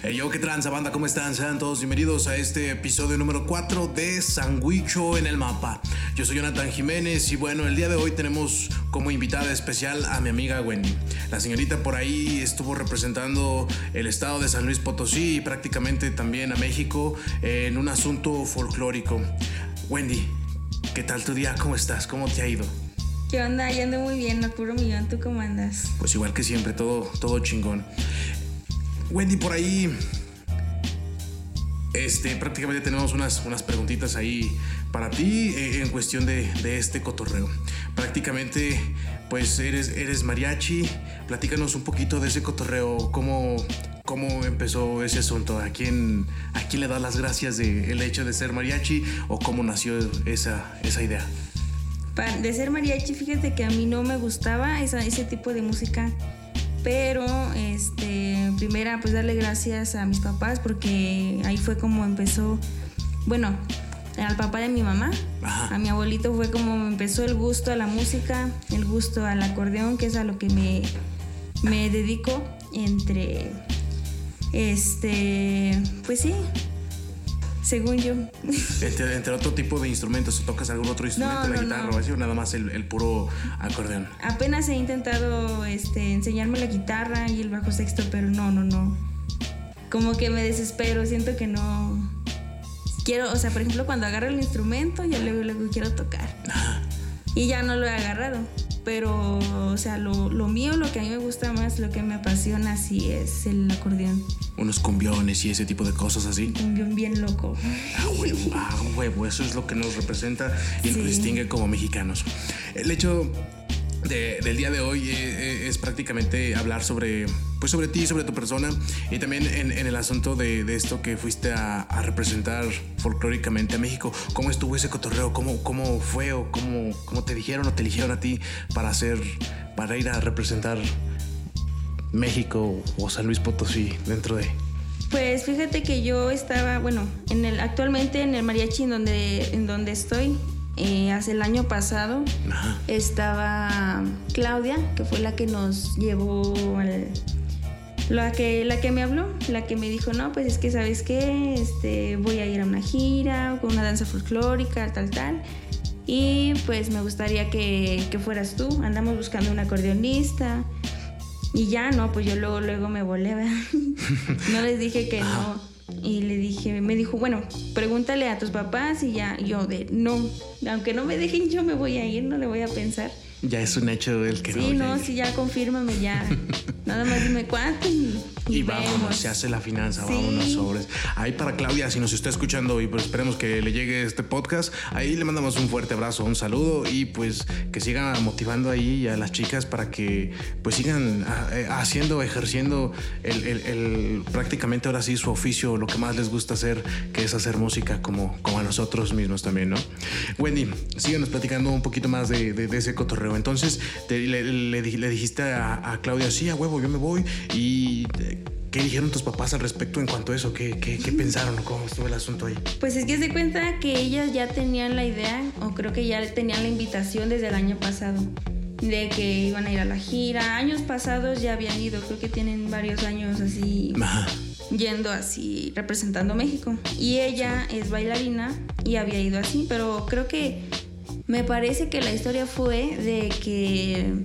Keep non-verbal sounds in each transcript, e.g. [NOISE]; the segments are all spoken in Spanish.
Hey yo, ¿qué tranza banda? ¿Cómo están? Sean todos bienvenidos a este episodio número 4 de Sandwicho en el Mapa. Yo soy Jonathan Jiménez y bueno, el día de hoy tenemos como invitada especial a mi amiga Wendy. La señorita por ahí estuvo representando el estado de San Luis Potosí y prácticamente también a México en un asunto folclórico. Wendy, ¿qué tal tu día? ¿Cómo estás? ¿Cómo te ha ido? ¿Qué onda? Yo ando muy bien, no puro millón. ¿Tú cómo andas? Pues igual que siempre, todo, todo chingón. Wendy, por ahí. Este, prácticamente tenemos unas, unas preguntitas ahí para ti eh, en cuestión de, de, este cotorreo. Prácticamente, pues eres, eres mariachi. Platícanos un poquito de ese cotorreo. ¿Cómo, cómo empezó ese asunto? ¿A quién, ¿A quién le das las gracias del el hecho de ser mariachi? ¿O cómo nació esa, esa idea? De ser mariachi, fíjate que a mí no me gustaba esa, ese tipo de música pero este primera pues darle gracias a mis papás porque ahí fue como empezó bueno al papá de mi mamá Ajá. a mi abuelito fue como empezó el gusto a la música el gusto al acordeón que es a lo que me me dedico entre este pues sí según yo. Entre, entre, otro tipo de instrumentos, ¿tocas algún otro instrumento, no, la no, guitarra no. o así, o nada más el, el, puro acordeón? Apenas he intentado este, enseñarme la guitarra y el bajo sexto, pero no, no, no. Como que me desespero, siento que no. Quiero, o sea, por ejemplo, cuando agarro el instrumento, ya luego, luego quiero tocar. Y ya no lo he agarrado. Pero, o sea, lo, lo mío, lo que a mí me gusta más, lo que me apasiona, sí es el acordeón unos cumbiones y ese tipo de cosas así. Un cumbión bien loco. Ah, huevo, ah, huevo, eso es lo que nos representa y sí. nos distingue como mexicanos. El hecho de, del día de hoy es, es, prácticamente hablar sobre, pues sobre ti, sobre tu persona y también en, en el asunto de, de, esto que fuiste a, a, representar folclóricamente a México. ¿Cómo estuvo ese cotorreo? ¿Cómo, cómo fue o cómo, cómo te dijeron o te eligieron a ti para hacer, para ir a representar México o San Luis Potosí dentro de? Pues fíjate que yo estaba, bueno, en el, actualmente en el mariachi en donde, en donde estoy, eh, hace el año pasado, Ajá. estaba Claudia, que fue la que nos llevó al, la que, la que me habló, la que me dijo, no, pues es que sabes qué, este, voy a ir a una gira con una danza folclórica, tal, tal. Y pues me gustaría que, que fueras tú. Andamos buscando un acordeonista. Y ya, no, pues yo luego, luego me volé, ¿verdad? [LAUGHS] no les dije que no. Y le dije, me dijo, bueno, pregúntale a tus papás y ya, yo de, no, aunque no me dejen, yo me voy a ir, no le voy a pensar. Ya es un hecho del que sí, no. Sí, no, sí, ya confírmame, ya. [LAUGHS] Nada más dime cuánto y, y, y vámonos, se hace la finanza, sí. vámonos sobres. Ahí para Claudia, si nos está escuchando y pues esperemos que le llegue este podcast, ahí le mandamos un fuerte abrazo, un saludo y pues que siga motivando ahí a las chicas para que pues sigan eh, haciendo, ejerciendo el, el, el, prácticamente ahora sí su oficio, lo que más les gusta hacer, que es hacer música como, como a nosotros mismos también, ¿no? Wendy, síganos platicando un poquito más de, de, de ese cotorreo. Entonces te, le, le, le, dijiste a, a Claudia, sí, a huevo, yo me voy y ¿Qué dijeron tus papás al respecto en cuanto a eso? ¿Qué, qué, qué [LAUGHS] pensaron cómo estuvo el asunto ahí? Pues es que se cuenta que ellas ya tenían la idea, o creo que ya tenían la invitación desde el año pasado, de que iban a ir a la gira. Años pasados ya habían ido, creo que tienen varios años así. Ajá. Yendo así, representando México. Y ella es bailarina y había ido así, pero creo que me parece que la historia fue de que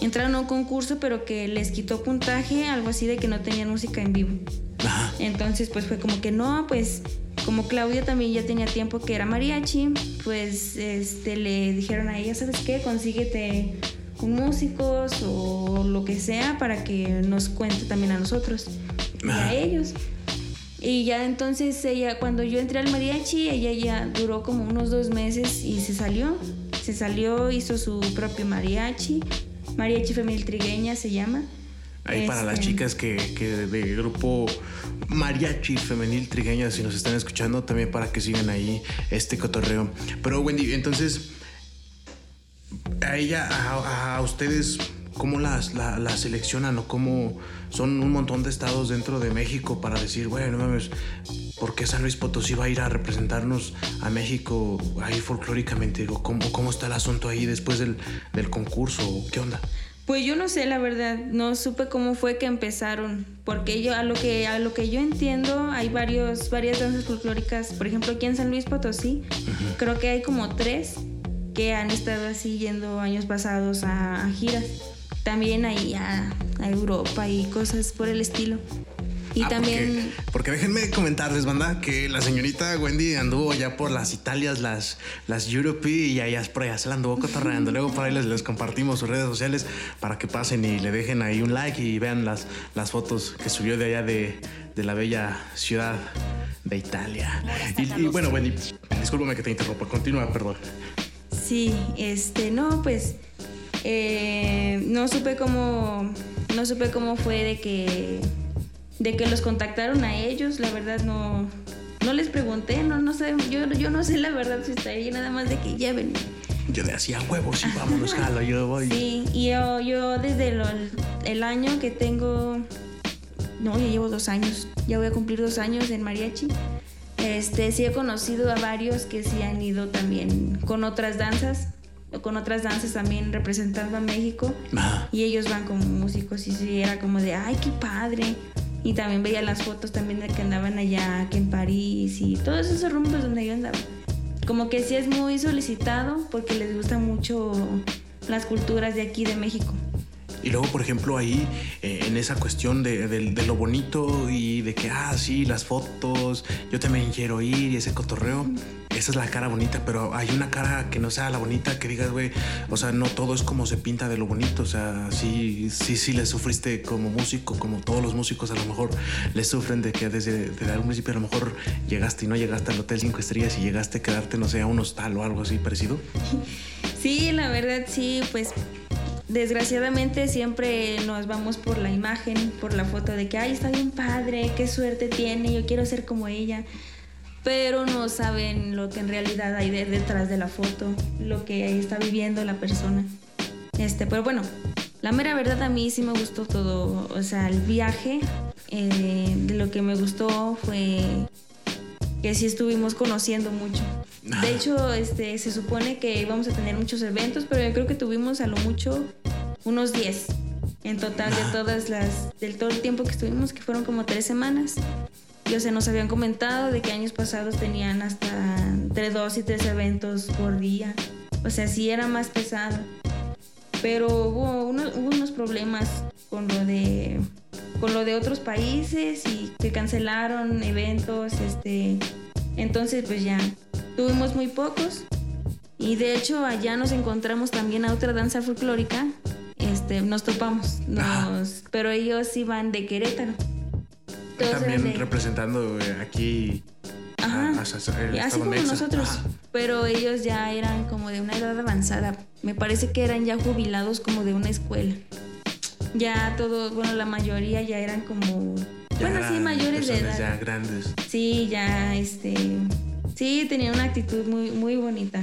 entraron a un concurso, pero que les quitó puntaje, algo así de que no tenían música en vivo. Ajá. Entonces, pues fue como que no, pues como Claudia también ya tenía tiempo que era mariachi, pues este, le dijeron a ella, ¿sabes qué? Consíguete un músicos o lo que sea para que nos cuente también a nosotros y a ellos. Y ya entonces ella, cuando yo entré al mariachi, ella ya duró como unos dos meses y se salió. Se salió, hizo su propio mariachi Mariachi Femenil Trigueña se llama. Ahí este... para las este, chicas que, que de grupo Mariachi Femenil Trigueña, si nos están escuchando, también para que sigan ahí este cotorreo. Pero Wendy, entonces, a ella, a, a ustedes, ¿cómo las, la, la, seleccionan o cómo son un montón de estados dentro de México para decir, bueno, no mames, ¿por qué San Luis Potosí va a ir a representarnos a México ahí folclóricamente? Digo, ¿cómo, ¿Cómo está el asunto ahí después del, del concurso? ¿Qué onda? Pues yo no sé, la verdad, no supe cómo fue que empezaron, porque yo a lo que a lo que yo entiendo hay varios varias danzas folclóricas, por ejemplo aquí en San Luis Potosí, creo que hay como tres que han estado así yendo años pasados a, giras, también ahí a, a Europa y cosas por el estilo. Y Ah, también Porque, porque déjenme comentarles, banda, que la señorita Wendy anduvo ya por las Italias, las, las Europe y allá por allá se la anduvo cotorreando. Luego por ahí les, les compartimos sus redes sociales para que pasen y le dejen ahí un like y vean las, las fotos que subió de allá de, de la bella ciudad de Italia. Y, y bueno, Wendy, discúlpame que te interrumpa. Continúa, perdón. Sí, este, no, pues eh, no supe cómo, no supe cómo fue de que, de que los contactaron a ellos, la verdad no, no les pregunté, no, no sé, yo, yo no sé la verdad si está ahí, nada más de que lleven. Yo le hacía huevos y vámonos, jalo, yo voy. Sí, y yo, yo desde lo- el año que tengo, no, ya llevo dos años, ya voy a cumplir dos años en mariachi. Este, sí he conocido a varios que sí han ido también con otras danzas, con otras danzas también representando a México. Ah, Y ellos van como músicos y sí, era como de, ay, qué padre. Y también veía las fotos también de que andaban allá, que en París y todos esos rumbos donde yo andaba. Como que sí es muy solicitado porque les gusta mucho las culturas de aquí de México. Y luego, por ejemplo, ahí eh, en esa cuestión de, de- de lo bonito y de que, ah, sí, las fotos, yo también quiero ir y ese cotorreo, esa es la cara bonita, pero hay una cara que no sea la bonita, que digas, güey, o sea, no todo es como se pinta de lo bonito, o sea, sí, sí, sí le sufriste como músico, como todos los músicos a lo mejor le sufren de que desde, desde algún principio a lo mejor llegaste y no llegaste al Hotel 5 Estrellas y llegaste a quedarte, no sé, a un hostal o algo así parecido. [LAUGHS] Sí, la verdad sí, pues desgraciadamente siempre nos vamos por la imagen, por la foto de que, ay, está bien padre, qué suerte tiene, yo quiero ser como ella. Pero no saben lo que en realidad hay de- detrás de la foto, lo que está viviendo la persona. Este, pero bueno, la mera verdad a mí sí me gustó todo, o sea, el viaje, eh, de lo que me gustó fue que sí estuvimos conociendo mucho. De [LAUGHS] hecho, este, se supone que íbamos a tener muchos eventos, pero yo creo que tuvimos a lo mucho unos 10 en total de todas las, del todo el tiempo que estuvimos, que fueron como tres semanas. Y o sea, nos habían comentado de que años pasados tenían hasta entre dos y tres eventos por día. O sea, sí era más pesado. Pero hubo, uno- hubo unos problemas con lo de con lo de otros países y que cancelaron eventos, este, entonces pues ya tuvimos muy pocos y de hecho allá nos encontramos también a otra danza folclórica, este, nos topamos, nos, pero ellos iban de Querétaro. Todos También de- representando eh, aquí Ajá. a- así como nosotros, Ah. pero ellos ya eran como de una edad avanzada. Me parece que eran ya jubilados como de una escuela. Ya todos, bueno, la mayoría ya eran como, Ya bueno, sí, mayores de edad. Ya grandes. Sí, ya, este, sí, tenían una actitud muy, muy bonita.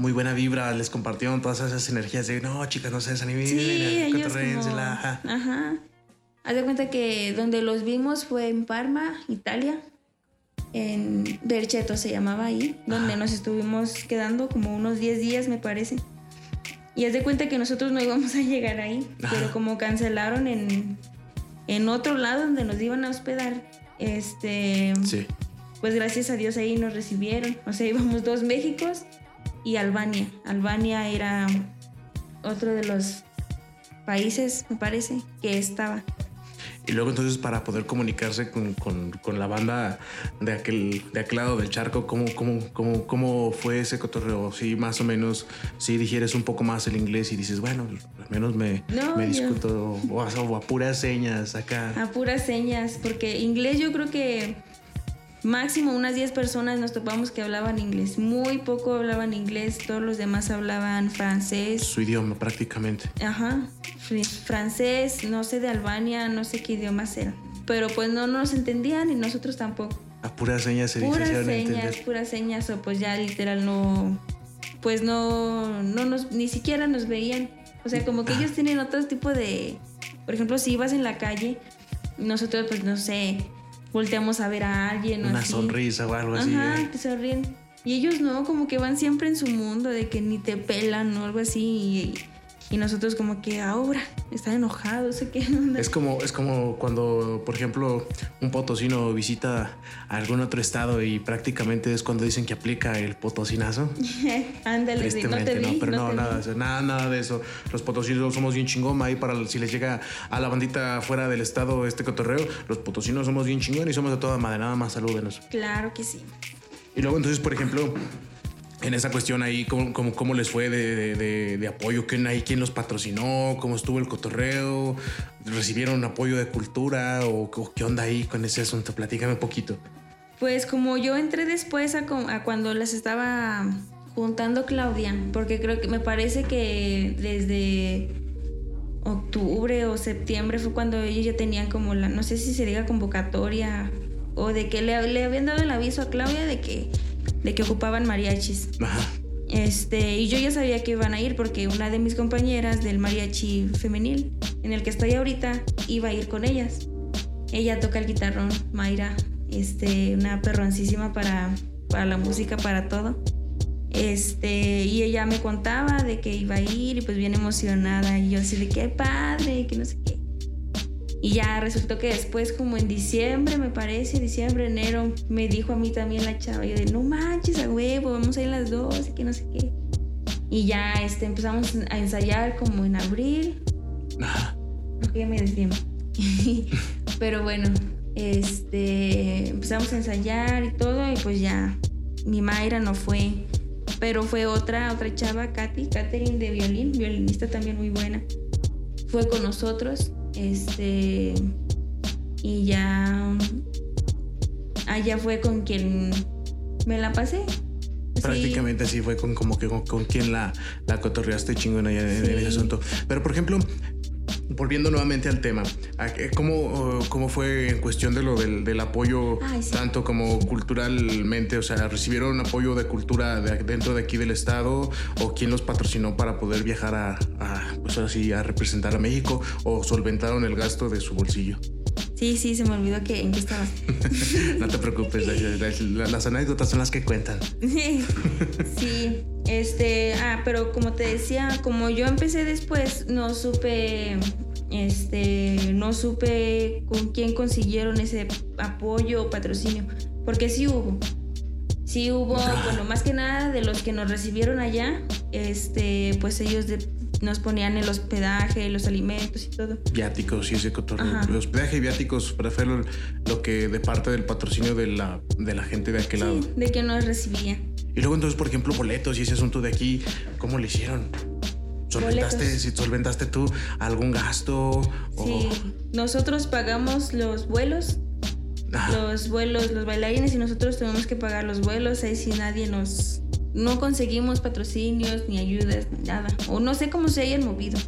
Muy buena vibra, les compartieron todas esas energías de no, chicas, no se desanimen, Sí, como, ajá. ajá. Haz de cuenta que donde los vimos fue en Parma, Italia. En Bercheto se llamaba ahí, donde nos estuvimos quedando como unos 10 días, me parece. Y haz de cuenta que nosotros no íbamos a llegar ahí, Ajá. pero como cancelaron en, en otro lado donde nos iban a hospedar, este, Sí. pues gracias a Dios ahí nos recibieron. O sea, íbamos dos Méxicos y Albania. Albania era otro de los países, me parece, que estaba. Y luego entonces para poder comunicarse con, con- con la banda de aquel, de aquel lado del charco, ¿cómo, cómo, cómo, cómo fue ese cotorreo? Sí, más o menos, si digieres un poco más el inglés y dices, bueno, al menos me, No, me yo- discuto o a, o a puras señas acá. A puras señas, porque inglés yo creo que máximo unas 10 personas nos topamos que hablaban inglés. Muy poco hablaban inglés, todos los demás hablaban francés. Su idioma prácticamente. Ajá, fr- francés, no sé de Albania, no sé qué idiomas eran. Pero pues no nos entendían y nosotros tampoco. A puras señas se Puras señas, entender. puras señas, o pues ya literal no, pues no, no nos, ni siquiera nos veían. O sea, como que ellos tienen otro tipo de, por ejemplo, si ibas en la calle, nosotros pues no sé, volteamos a ver a alguien o Una así. sonrisa o algo así. Ajá, eh. sonríen. Y ellos no, como que van siempre en su mundo de que ni te pelan o algo así. Y, nosotros como que ahora están enojados, sé qué Es como, es como cuando, por ejemplo, un potosino visita a algún otro estado y prácticamente es cuando dicen que aplica el potosinazo. [LAUGHS] Ándale, no te vi, no, pero no, nada, nada, nada de eso. Los potosinos somos bien chingón ahí para si les llega a la bandita fuera del estado este cotorreo, los potosinos somos bien chingón y somos de toda madre, nada más salúdenos. Claro que sí. Y luego entonces, por ejemplo, en esa cuestión ahí, ¿cómo, cómo, les fue de, apoyo? ¿Quién, ahí, ¿Quién los patrocinó? ¿Cómo estuvo el cotorreo? ¿Recibieron apoyo de cultura? ¿O, qué onda ahí con ese asunto? Platícame un poquito. Pues como yo entré después a, cuando las estaba juntando Claudia, porque creo que me parece que desde octubre o septiembre fue cuando ellos ya tenían como la, no sé si se diga convocatoria o de que le habían dado el aviso a Claudia de que de que ocupaban mariachis. Este, y yo ya sabía que iban a ir porque una de mis compañeras del mariachi femenil, en el que estoy ahorita, iba a ir con ellas. Ella toca el guitarrón, Mayra, este, una perroncísima para, para la música, para todo. Este, y ella me contaba de que iba a ir y pues bien emocionada. Y yo así de qué padre, que no sé qué. Y ya resultó que después, como en diciembre, me parece, diciembre, enero, me dijo a mí también la chava, yo de, no manches, a huevo, vamos a ir las dos, y que no sé qué. Y ya este, empezamos a ensayar como en abril. Porque ya me desvié. [LAUGHS] Pero bueno, este, empezamos a ensayar y todo, y pues ya, mi Mayra no fue. Pero fue otra, otra chava, Katy, Katherine de violín, violinista también muy buena. Fue con nosotros este. Y ya. Allá fue con quien me la pasé. Prácticamente así fue con como que con, quien la, la cotorreaste chingón allá en, ese asunto. Pero por ejemplo, volviendo nuevamente al tema, ¿cómo, cómo fue en cuestión de lo del, apoyo, tanto como culturalmente? O sea, ¿recibieron apoyo de cultura dentro de aquí del Estado? ¿O quién los patrocinó para poder viajar a, pues así, a representar a México? ¿O solventaron el gasto de su bolsillo? Sí, sí, se me olvidó que en qué estaba. [LAUGHS] no te preocupes, las, anécdotas son las que cuentan. [LAUGHS] sí, este, ah, pero como te decía, como yo empecé después, no supe, este, no supe con quién consiguieron ese apoyo o patrocinio, porque sí hubo. Sí hubo, bueno, más que nada de los que nos recibieron allá, este, pues ellos de, nos ponían el hospedaje, los alimentos y todo. Viáticos y ese cotorreo. El hospedaje y viáticos, prefiero lo que de parte del patrocinio de la, de la gente de aquel lado. De que nos recibía. Y luego entonces, por ejemplo, boletos y ese asunto de aquí, ¿cómo le hicieron? ¿Solventaste, si solventaste tú algún gasto? Sí, nosotros pagamos los vuelos los vuelos, los bailarines y nosotros tenemos que pagar los vuelos, ahí si nadie nos, no conseguimos patrocinios ni ayudas ni nada. O no sé cómo se hayan movido.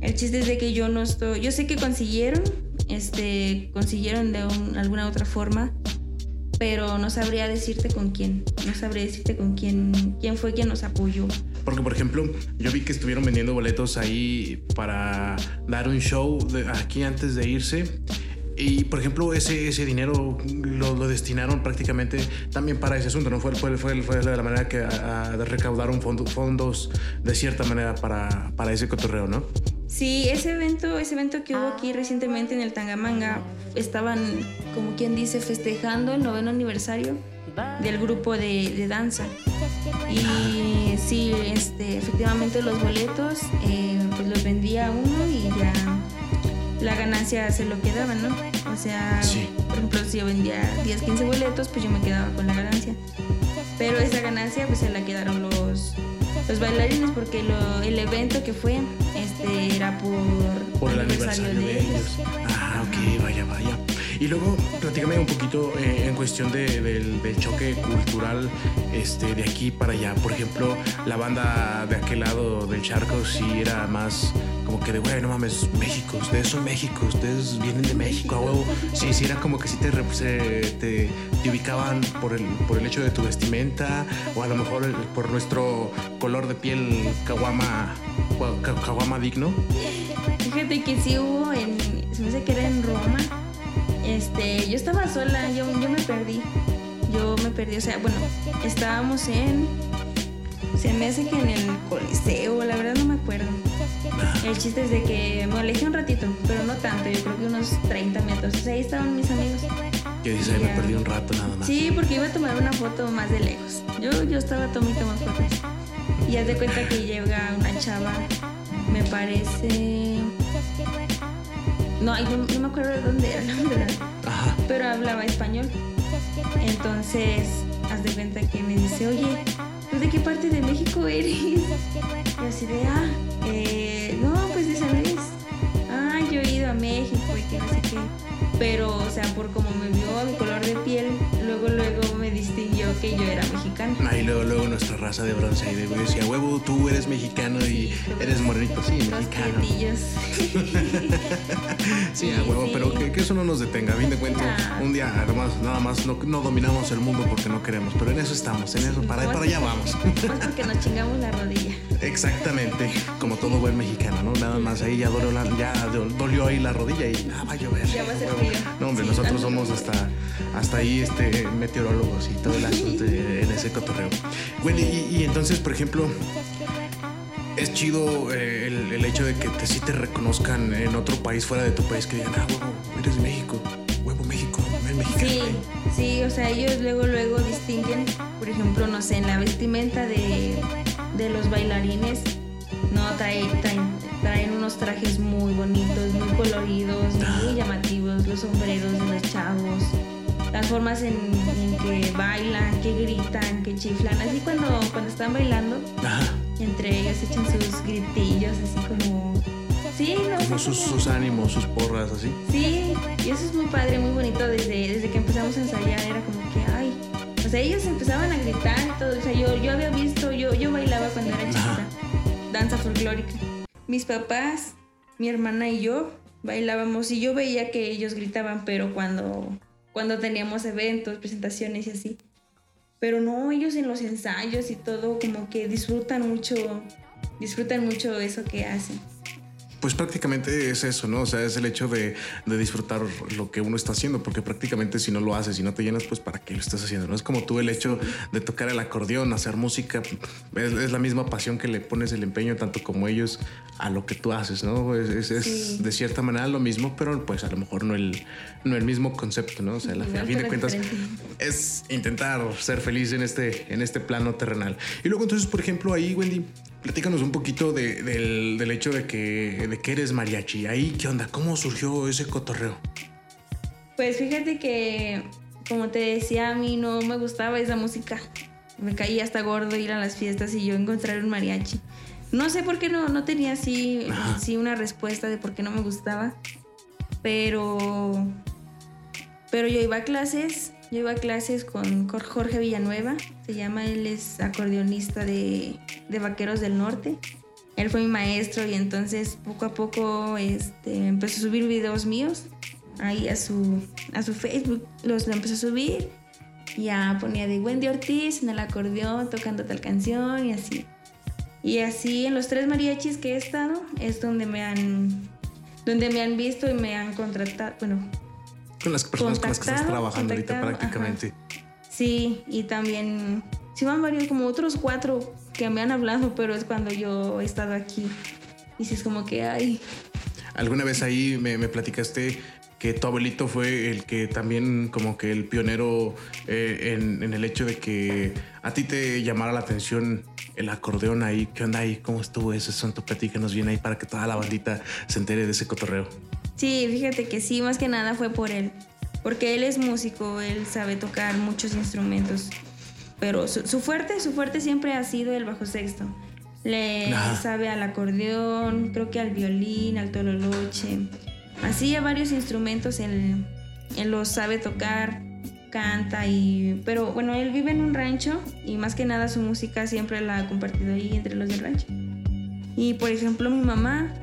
El chiste es que yo no estoy. Yo sé que consiguieron, este, consiguieron de alguna otra forma, pero no sabría decirte con quién. No sabría decirte con quién, quién fue quien nos apoyó. Porque, por ejemplo, yo vi que estuvieron vendiendo boletos ahí para dar un show aquí antes de irse y por ejemplo, ese, ese dinero lo, destinaron prácticamente también para ese asunto, ¿no? Fue, fue, fue, fue la manera que recaudaron fondos de cierta manera para, para ese cotorreo, ¿no? Sí, ese evento, ese evento que hubo aquí recientemente en el Tangamanga, estaban, como quien dice, festejando el noveno aniversario del grupo de, de danza. Y sí, este, efectivamente los boletos, eh, pues los vendía uno y ya la ganancia se lo quedaban, ¿no? O sea, por ejemplo, si yo vendía 10, 15 boletos, pues yo me quedaba con la ganancia. Pero esa ganancia pues se la quedaron los, los bailarines porque lo, el evento que fue este era por, por el aniversario, de, ellos. Ah, ok, vaya, vaya. Y luego, platícame un poquito eh, en cuestión de, del, choque cultural este, de aquí para allá. Por ejemplo, la banda de aquel lado del charco sí era más como que de, güey, no mames, México, ustedes son México, ustedes vienen de México, a huevo. Sí, sí, era como que sí te, te, te, ubicaban por el, por el hecho de tu vestimenta o a lo mejor por nuestro color de piel caguama, caguama digno. Fíjate que sí hubo en, se me hace que era en Roma este, yo estaba sola, yo, yo me perdí. Yo me perdí, o sea, bueno, estábamos en. Se me hace que en el Coliseo, la verdad no me acuerdo. El chiste es de que me alejé un ratito, pero no tanto, yo creo que unos 30 metros. O sea, ahí estaban mis amigos. Que dice, ahí me perdí un rato nada más. Sí, porque iba a tomar una foto más de lejos. Yo, yo estaba tomando más fotos. Y haz de cuenta que llega una chava, me parece. No, no, no me acuerdo de dónde era, la verdad. Ajá. Pero hablaba español. Entonces, haz de cuenta que me dice, oye, ¿tú de qué parte de México eres? Y así de, ah, eh, no, pues de San Luis. Ah, yo he ido a México y que no sé qué. Pero, o sea, por como me vio mi color de piel, luego, luego me distinguió que yo era mexicana. Ahí luego, luego nuestra raza de bronce ahí de güey decía, huevo, tú eres mexicano y eres morenito, sí, mexicano. [LAUGHS] Sí, a huevo, pero que, que eso no nos detenga. A fin de cuentas, Ah. un día nada más, nada más no, no dominamos el mundo porque no queremos, pero en eso estamos, en eso, para, para allá vamos. Más porque nos chingamos la rodilla. Exactamente, como todo buen mexicano, ¿no? Nada más ahí ya dolió, la- ya dolió ahí la rodilla y ah, va a llover. Ya va a ser frío. No, hombre, Sí, nosotros somos hasta, hasta ahí este, meteorólogos y todo el asunto en ese cotorreo. Bueno, y, y entonces, por ejemplo, es chido eh, el, el hecho de que te, sí te reconozcan en otro país fuera de tu país, que digan, ah, huevo, eres de México, huevo México, eres mexicano. Sí, güey". sí, o sea, ellos luego, luego distinguen, por ejemplo, no sé, en la vestimenta de, de los bailarines, no, traen, traen, traen unos trajes muy bonitos, muy coloridos, muy llamativos, los sombreros de los chavos, las formas en, en que bailan, que gritan, que chiflan, así cuando, cuando están bailando, Ajá, entre ellos echan sus gritillos, así como... Sí, no como sus, sus ánimos, sus porras, así. Sí, y eso es muy padre, muy bonito desde, desde que empezamos a ensayar, era como que, o sea, ellos empezaban a gritar y todo, o sea, yo, yo había visto, yo, yo bailaba cuando era chiquita, danza folclórica. Mis papás, mi hermana y yo bailábamos y yo veía que ellos gritaban, pero cuando, cuando teníamos eventos, presentaciones y así. Pero no, ellos en los ensayos y todo como que disfrutan mucho, disfrutan mucho eso que hacen. Pues prácticamente es eso, ¿no? O sea, es el hecho de, de disfrutar lo que uno está haciendo, porque prácticamente si no lo haces, si no te llenas, pues para qué lo estás haciendo, ¿no? Es como tú el hecho de tocar el acordeón, hacer música, es, es la misma pasión que le pones el empeño, tanto como ellos, a lo que tú haces, ¿no? Es, es- es Sí. de cierta manera lo mismo, pero pues a lo mejor no el, no el mismo concepto, ¿no? O sea, la- a fin de cuentas diferente. es intentar ser feliz en este, en este plano terrenal. Y luego entonces, por ejemplo, ahí, Wendy, platícanos un poquito de- del, del hecho de que, de que eres mariachi. Ahí, ¿qué onda? ¿Cómo surgió ese cotorreo? Pues fíjate que, como te decía, a mí no me gustaba esa música. Me caía hasta gordo ir a las fiestas y yo encontrar un mariachi. No sé por qué no, no tenía así, así una respuesta de por qué no me gustaba. Pero, pero yo iba a clases, yo iba a clases con Jorge Villanueva, se llama, él es acordeonista de, de Vaqueros del Norte. Él fue mi maestro y entonces poco a poco este, empezó a subir videos míos ahí a su, a su Facebook, los lo empezó a subir. Ya ponía de Wendy Ortiz en el acordeón tocando tal canción y así. Y así en los tres mariachis que he estado es donde me han donde me han visto y me han contratado, bueno, Con las personas con las que estás trabajando ahorita prácticamente. Sí, y también, sí van varios, como otros cuatro que me han hablado, pero es cuando yo he estado aquí. Y sí es como que, ay, Alguna vez ahí me, me platicaste que tu abuelito fue el que también como que el pionero eh, en, en el hecho de que a ti te llamara la atención el acordeón ahí. ¿Qué onda ahí? ¿Cómo estuvo ese santo? Platícanos bien ahí para que toda la bandita se entere de ese cotorreo. sí, fíjate que sí, más que nada fue por él. Porque él es músico, él sabe tocar muchos instrumentos. Pero su, su fuerte, su fuerte siempre ha sido el bajo sexto. Le sabe al acordeón, creo que al violín, al tololoche. Así a varios instrumentos él, él los sabe tocar, canta y... Pero bueno, él vive en un rancho y más que nada su música siempre la ha compartido ahí entre los del rancho. Y por ejemplo mi mamá,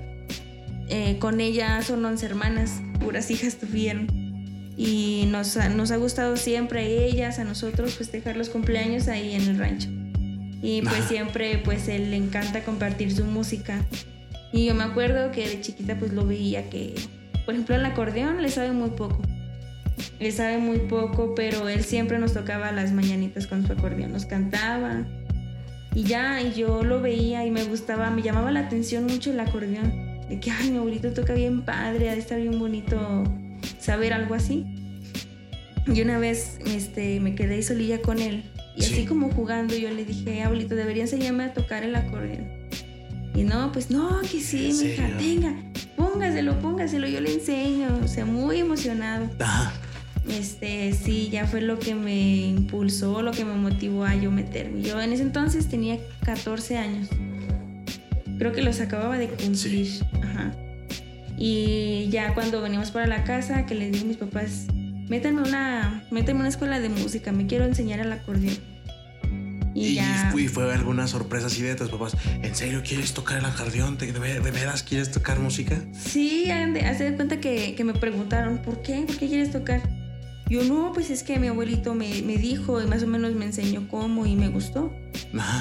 eh, con ella son 11 hermanas, puras hijas tuvieron. Y nos ha, nos ha gustado siempre a ellas, a nosotros, festejar los cumpleaños ahí en el rancho. Y pues siempre, pues él le encanta compartir su música. Y yo me acuerdo que de chiquita pues lo veía que, por ejemplo, el acordeón le sabe muy poco. Le sabe muy poco, pero él siempre nos tocaba las mañanitas con su acordeón, nos cantaba. Y ya, y yo lo veía y me gustaba, me llamaba la atención mucho el acordeón. De que, ay, mi abuelito toca bien padre, ha de estar bien bonito saber algo así. Y una vez este, me quedé solilla con él. Y así como jugando, yo le dije, abuelito, debería enseñarme a tocar el acordeón. Y no, pues no, que sí, mija, tenga, póngaselo, póngaselo, yo le enseño. O sea, muy emocionado. Este, sí, ya fue lo que me impulsó, lo que me motivó a yo meterme. Yo en ese entonces tenía 14 años. Creo que los acababa de cumplir. Ajá. Y ya cuando venimos para la casa, que les dije a mis papás, métanme una, métanme una escuela de música, me quiero enseñar el acordeón. Y, ya... fue alguna sorpresa así de tus papás. ¿En serio quieres tocar el acordeón? ¿De, veras quieres tocar música? Sí, hace de cuenta que, que, me preguntaron, ¿por qué? ¿Por qué quieres tocar? Yo no, pues es que mi abuelito me, me dijo y más o menos me enseñó cómo y me gustó.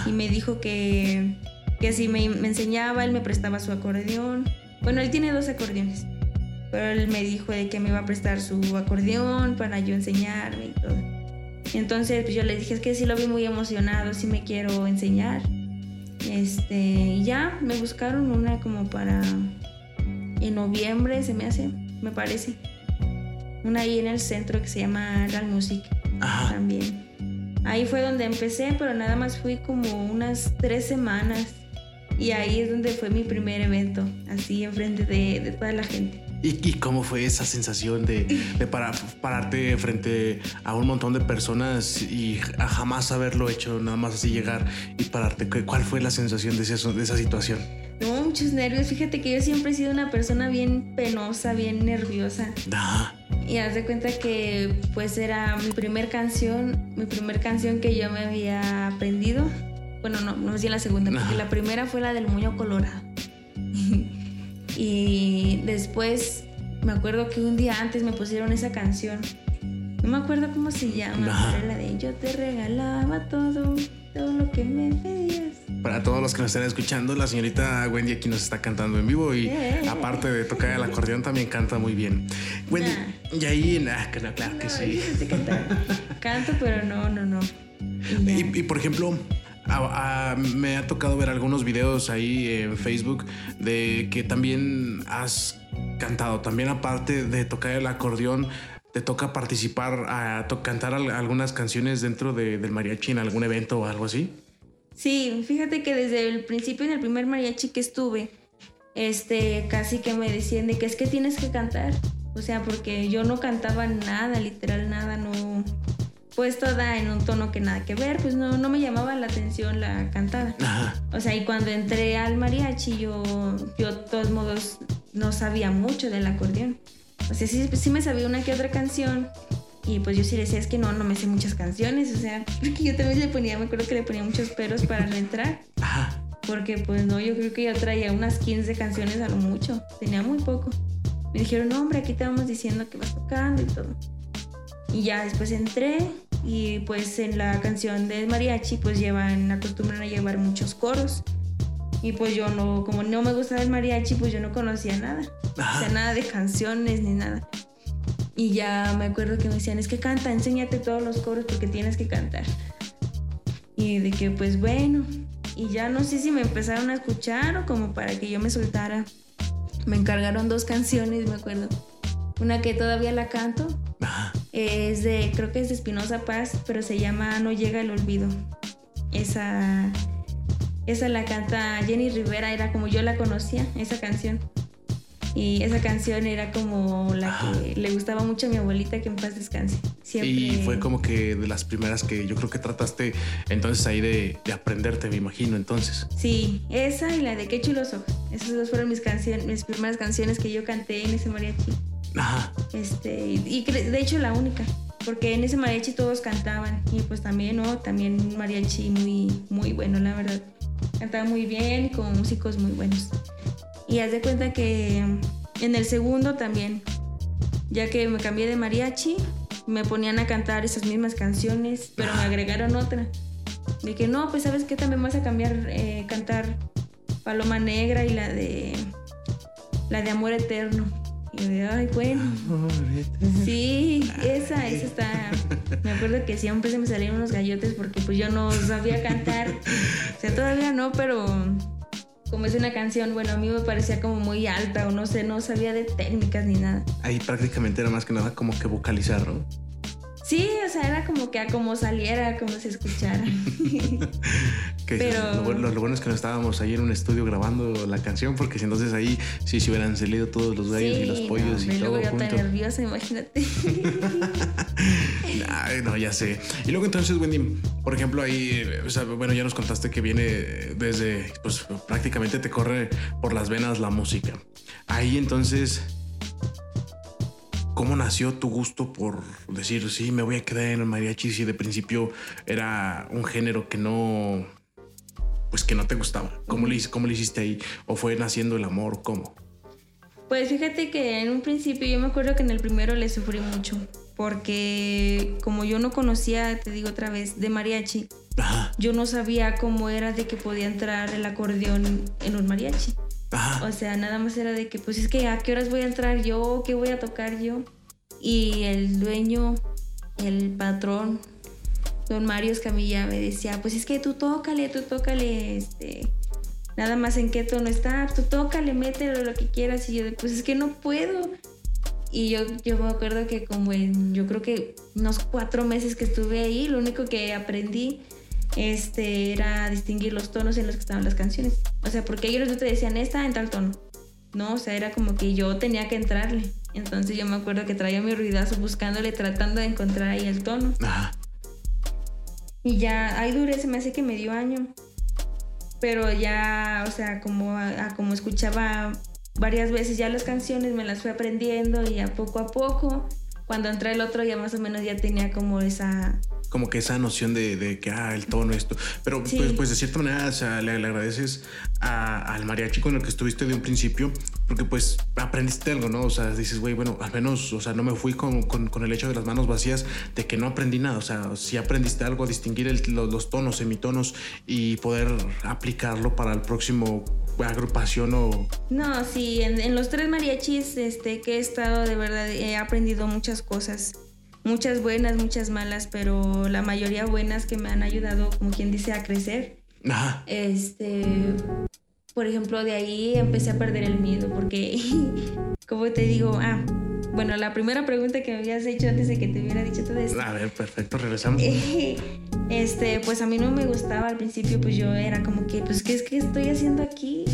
Y me dijo que, que si me, me enseñaba, él me prestaba su acordeón. Bueno, él tiene dos acordeones. Pero él me dijo de que me iba a prestar su acordeón para yo enseñarme y todo. Entonces pues yo le dije, es que sí lo vi muy emocionado, sí me quiero enseñar. Este, y ya me buscaron una como para en noviembre, se me hace, me parece. Una ahí en el centro que se llama Real Music también. Ahí fue donde empecé, pero nada más fui como unas tres semanas. Y ahí es donde fue mi primer evento, así enfrente de, de toda la gente. ¿Y, cómo fue esa sensación de, de pararte frente a un montón de personas y jamás haberlo hecho, nada más así llegar y pararte? ¿Cuál fue la sensación de, de esa situación? No, muchos nervios. Fíjate que yo siempre he sido una persona bien penosa, bien nerviosa. Y haz de cuenta que pues era mi primer canción, mi primer canción que yo me había aprendido. Bueno, no, no sé la segunda, porque la primera fue la del Muño Colorado. [LAUGHS] Y después me acuerdo que un día antes me pusieron esa canción. No me acuerdo cómo se llama, pero la de Yo te regalaba todo, todo lo que me pedías. Para todos los que nos están escuchando, la señorita Wendy aquí nos está cantando en vivo y eh. aparte de tocar el acordeón también canta muy bien. Wendy, y ahí, nah, claro que sí. [LAUGHS] Canto, pero no, no, no. y por ejemplo, me ha tocado ver algunos videos ahí en Facebook de que también has cantado, también aparte de tocar el acordeón, te toca participar a cantar algunas canciones dentro del mariachi en algún evento o algo así. Sí, fíjate que desde el principio en el primer mariachi que estuve, este, casi que me decían de que es que tienes que cantar. O sea, porque yo no cantaba nada, literal nada, no, pues toda en un tono que nada que ver, pues no, no me llamaba la atención la cantada. O sea, y cuando entré al mariachi, yo, yo de todos modos no sabía mucho del acordeón. O sea, sí, sí me sabía una que otra canción. Y pues yo sí decía, es que no, no me sé muchas canciones. O sea, [LAUGHS] porque yo también le ponía, me acuerdo que le ponía muchos peros para no entrar. Porque pues no, yo creo que yo traía unas 15 canciones a lo mucho. Tenía muy poco. Me dijeron, no, hombre, aquí te vamos diciendo que vas tocando y todo. Y ya después entré y pues en la canción de mariachi pues llevan, acostumbran a llevar muchos coros. Y pues yo no, como no me gustaba el mariachi, pues yo no conocía nada. O sea, nada de canciones ni nada. Y ya me acuerdo que me decían, es que canta, enséñate todos los coros porque tienes que cantar. Y de que pues bueno, y ya no sé si me empezaron a escuchar o como para que yo me soltara. Me encargaron dos canciones, me acuerdo. Una que todavía la canto, es de, creo que es de Espinosa Paz, pero se llama No llega el olvido. Esa, esa la canta Jenny Rivera, era como yo la conocía, esa canción. Y esa canción era como la que le gustaba mucho a mi abuelita, que en paz descanse. Y fue como que de las primeras que yo creo que trataste entonces ahí de, de aprenderte, me imagino, entonces. Sí, esa y la de Qué chulos ojos. Esas dos fueron mis, canciones, mis primeras canciones que yo canté en ese mariachi. Ajá. Este, y de hecho la única, porque en ese mariachi todos cantaban y pues también, ¿no? También un mariachi muy, muy bueno, la verdad. Cantaba muy bien con músicos muy buenos. Y haz de cuenta que en el segundo también, ya que me cambié de mariachi, me ponían a cantar esas mismas canciones, pero me agregaron otra. De que no, pues sabes que también vas a cambiar, eh, cantar Paloma Negra y la de la de Amor Eterno. Y de, ay, bueno. [LAUGHS] Sí, esa, esa está. Me acuerdo que siempre se me salieron unos gallotes porque pues yo no sabía cantar. O sea, todavía no, pero como es una canción, bueno, a mí me parecía como muy alta o no sé, no sabía de técnicas ni nada. Ahí prácticamente era más que nada como que vocalizar, ¿no? Sí, o sea, era como que a como saliera, como se escuchara. [LAUGHS] Pero... Lo, bueno es que no estábamos ahí en un estudio grabando la canción, porque si entonces ahí sí se hubieran salido todos los gallos y los pollos y todo. Luego yo tan nerviosa, imagínate. [LAUGHS] Ay, no, ya sé. Y luego entonces, Wendy, por ejemplo, ahí, o sea, bueno, ya nos contaste que viene desde, pues prácticamente te corre por las venas la música. Ahí entonces ¿Cómo nació tu gusto por decir, sí, me voy a quedar en el mariachi si de principio era un género que no, pues que no te gustaba? ¿Cómo, le, cómo le hiciste ahí? ¿O fue naciendo el amor? ¿Cómo? Pues fíjate que en un principio yo me acuerdo que en el primero le sufrí mucho, porque como yo no conocía, te digo otra vez, de mariachi, yo no sabía cómo era de que podía entrar el acordeón en un mariachi. O sea, nada más era de que, pues es que a qué horas voy a entrar yo, qué voy a tocar yo. Y el dueño, el patrón, don Mario Escamilla, me decía, pues es que tú tócale, tú tócale, este, nada más en qué tono está, tú tócale, mételo lo que quieras. Y yo, pues es que no puedo. Y yo, yo me acuerdo que como en, yo creo que unos cuatro meses que estuve ahí, lo único que aprendí este, era distinguir los tonos en los que estaban las canciones. O sea, porque ellos no te decían, esta en tal tono. No, o sea, era como que yo tenía que entrarle. Entonces yo me acuerdo que traía mi ruidazo buscándole, tratando de encontrar ahí el tono. Ajá. Y ya, ahí duré, se me hace que medio año. Pero ya, o sea, como, como escuchaba varias veces ya las canciones, me las fui aprendiendo y a poco a poco, cuando entré el otro ya más o menos ya tenía como esa como que esa noción de, que, ah, el tono, esto. Pero pues, pues, de cierta manera, o sea, le, agradeces al mariachi con el que estuviste de un principio, porque pues aprendiste algo, ¿no? O sea, dices, güey, bueno, al menos, o sea, no me fui con, con, el hecho de las manos vacías de que no aprendí nada. O sea, si aprendiste algo, a distinguir los, tonos, semitonos y poder aplicarlo para el próximo agrupación o... No, sí, en, en los tres mariachis este, que he estado, de verdad, he aprendido muchas cosas muchas buenas, muchas malas, pero la mayoría buenas que me han ayudado, como quien dice, a crecer. Ajá. Este, por ejemplo, de ahí empecé a perder el miedo, porque, [LAUGHS] como te digo, ah, bueno, la primera pregunta que me habías hecho antes de que te hubiera dicho todo esto. A ver, perfecto, regresamos. [LAUGHS] este, pues a mí no me gustaba al principio, pues yo era como que, pues, ¿qué es que estoy haciendo aquí?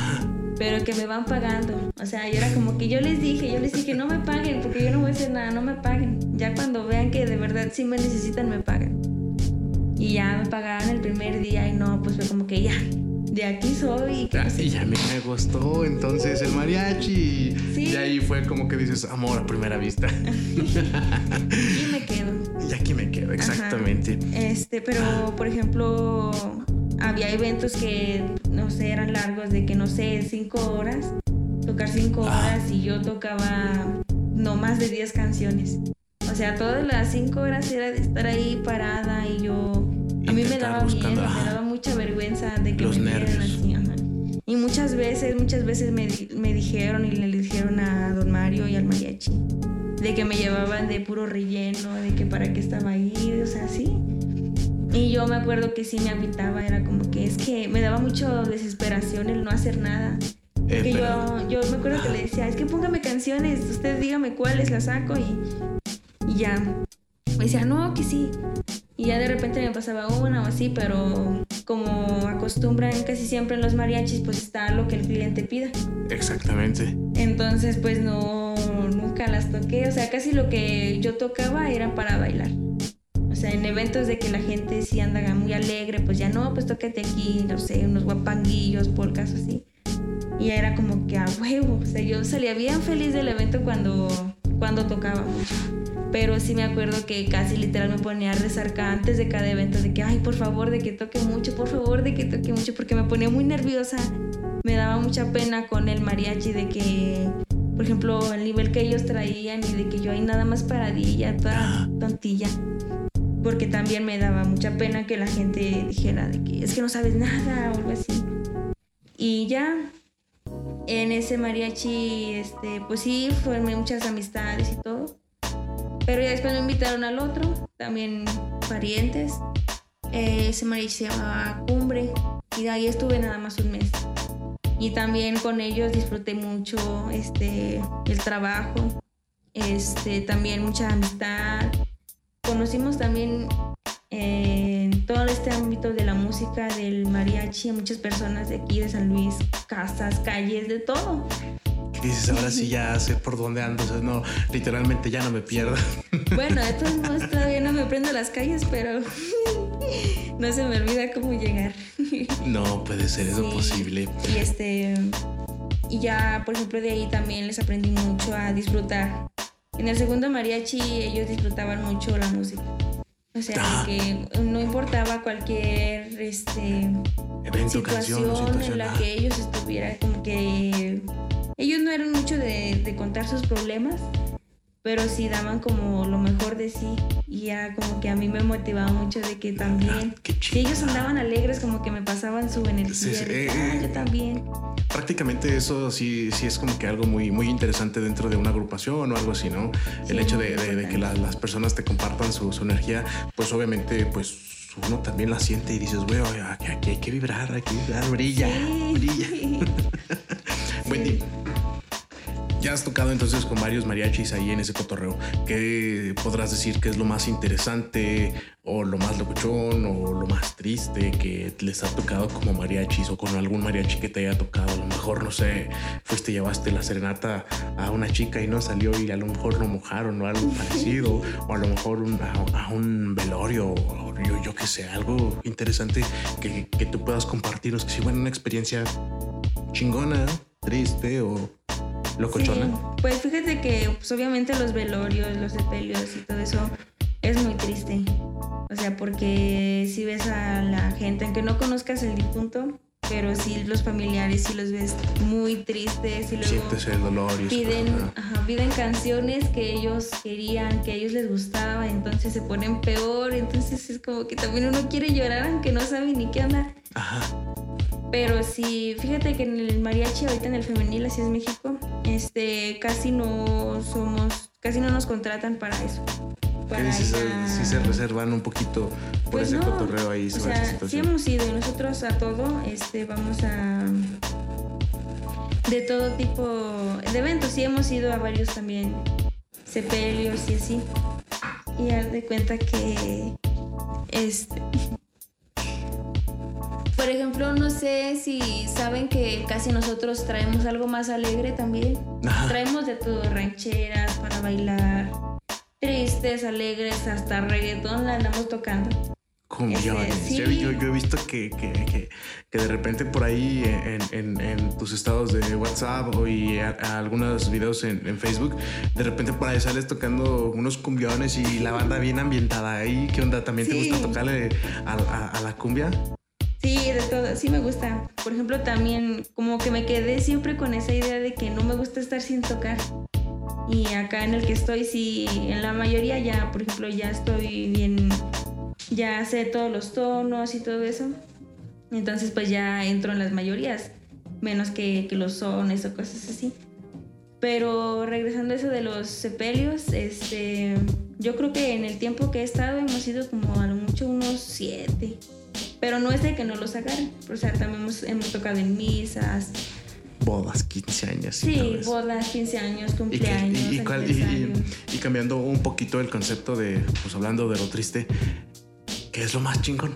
[LAUGHS] pero que me van pagando. O sea, yo era como que yo les dije, yo les dije, no me paguen, porque yo no voy a hacer nada, no me paguen. Ya cuando vean que de verdad sí me necesitan, me pagan. Y ya me pagaron el primer día y no, pues fue como que ya, de aquí soy. Ah, y ya me, gustó entonces el mariachi. Y ahí fue como que dices, amor a primera vista. [LAUGHS] y me quedo. Y aquí me quedo, exactamente. Este, pero por ejemplo, había eventos que, no sé, eran largos, de que, no sé, cinco horas, tocar cinco ah. horas y yo tocaba no más de diez canciones. O sea, todas las cinco horas era de estar ahí parada y yo... A mí me daba miedo, me daba mucha vergüenza de que Los me nervios. así. Y muchas veces, muchas veces me, me dijeron y le dijeron a don Mario y al mariachi de que me llevaban de puro relleno, de que para qué estaba ahí, o sea, sí. Y yo me acuerdo que sí me habitaba, era como que es que me daba mucho desesperación el no hacer nada. Eh, que yo, yo me acuerdo que le decía, es que póngame canciones, usted dígame cuáles, las saco y, y ya. Me decía, no, que sí. Y ya de repente me pasaba una o así, pero como acostumbran casi siempre en los mariachis, pues está lo que el cliente pida. Exactamente. Entonces, pues no, nunca las toqué. O sea, casi lo que yo tocaba era para bailar. O sea, en eventos de que la gente sí anda muy alegre, pues ya no, pues tócate aquí, no sé, unos guapanguillos, polcas así. Y era como que a huevo, o sea, yo salía bien feliz del evento cuando, cuando tocaba mucho. Pero sí me acuerdo que casi literal me ponía a rezar antes de cada evento, de que, ay, por favor, de que toque mucho, por favor, de que toque mucho, porque me ponía muy nerviosa. Me daba mucha pena con el mariachi de que, por ejemplo, el nivel que ellos traían y de que yo ahí nada más paradilla, toda tontilla porque también me daba mucha pena que la gente dijera de que es que no sabes nada o algo así. Y ya, en ese mariachi, este, pues sí, fueron muchas amistades y todo. Pero ya después me invitaron al otro, también parientes. Eh, ese mariachi se llamaba Cumbre y de ahí estuve nada más un mes. Y también con ellos disfruté mucho este, el trabajo, este, también mucha amistad. Conocimos también en todo este ámbito de la música, del mariachi, a muchas personas de aquí, de San Luis, casas, calles, de todo. ¿Qué dices? Ahora sí ya sé por dónde ando. no, literalmente ya no me pierdo. [LAUGHS] Bueno, esto no, todavía no me prendo las calles, pero [LAUGHS] no se me olvida cómo llegar. [LAUGHS] No puede ser eso posible. Y este. Y ya, por ejemplo, de ahí también les aprendí mucho a disfrutar. En el segundo mariachi ellos disfrutaban mucho la música. O sea, ah. que no importaba cualquier este, situación, en la que ellos estuvieran, como que ellos no eran mucho de, contar sus problemas, pero sí daban como lo mejor de sí. Y ya como que a mí me motivaba mucho de que también que ellos andaban alegres como que me pasaban su energía eh, ah, yo también prácticamente eso sí, sí es como que algo muy, muy interesante dentro de una agrupación o algo así, ¿no? El hecho de, que las personas te compartan su, energía, pues obviamente, pues uno también la siente y dices, güey, aquí, hay que vibrar, hay que vibrar, brilla, brilla. [LAUGHS] Wendy, ya has tocado entonces con varios mariachis ahí en ese cotorreo. ¿Qué podrás decir que es lo más interesante o lo más locuchón o lo más triste que les ha tocado como mariachis o con algún mariachi que te haya tocado? A lo mejor, no sé, fuiste, llevaste la serenata a una chica y no salió y a lo mejor lo mojaron o algo parecido o a lo mejor a, un velorio o yo, yo qué sé, algo interesante que, que tú puedas compartirnos. Que si, bueno, una experiencia chingona, triste o locochona? pues fíjate que pues, obviamente los velorios, los sepelios y todo eso es muy triste. O sea, porque si ves a la gente, aunque no conozcas el difunto, pero sí los familiares sí los ves muy tristes y luego Sientes el dolor y piden, piden canciones que ellos querían, que a ellos les gustaba, entonces se ponen peor, entonces es como que también uno quiere llorar aunque no sabe ni qué onda. Ajá. Pero sí, fíjate que en el mariachi, ahorita en el femenil, así es México, este, casi no somos, casi no nos contratan para eso. Para si, se, reservan un poquito por pues ese cotorreo ahí. O sea, sí hemos ido nosotros a todo, este, vamos a de todo tipo de eventos. Sí hemos ido a varios también sepelios y así. Y haz de cuenta que este por ejemplo, no sé si saben que casi nosotros traemos algo más alegre también. Traemos de todo, rancheras para bailar, tristes, alegres, hasta reggaetón la andamos tocando. Cumbiones. Yo, he visto que, de repente por ahí en, tus estados de WhatsApp o y algunos videos en, Facebook, de repente por ahí sales tocando unos cumbiones y la banda bien ambientada ahí. ¿Qué onda? ¿También te gusta tocarle a la cumbia? Sí, de todo, sí me gusta. Por ejemplo, también como que me quedé siempre con esa idea de que no me gusta estar sin tocar. Y acá en el que estoy, sí, en la mayoría ya, por ejemplo, ya estoy bien, ya sé todos los tonos y todo eso. Entonces pues ya entro en las mayorías, menos que, que los sones o cosas así. Pero regresando a eso de los sepelios, este, yo creo que en el tiempo que he estado hemos sido como a lo mucho unos siete. Pero no es de que no los agarren. O sea, también hemos, tocado en misas. Bodas, 15 años. Sí, bodas, 15 años, cumpleaños. Y, cambiando un poquito el concepto de, pues hablando de lo triste, ¿qué es lo más chingón?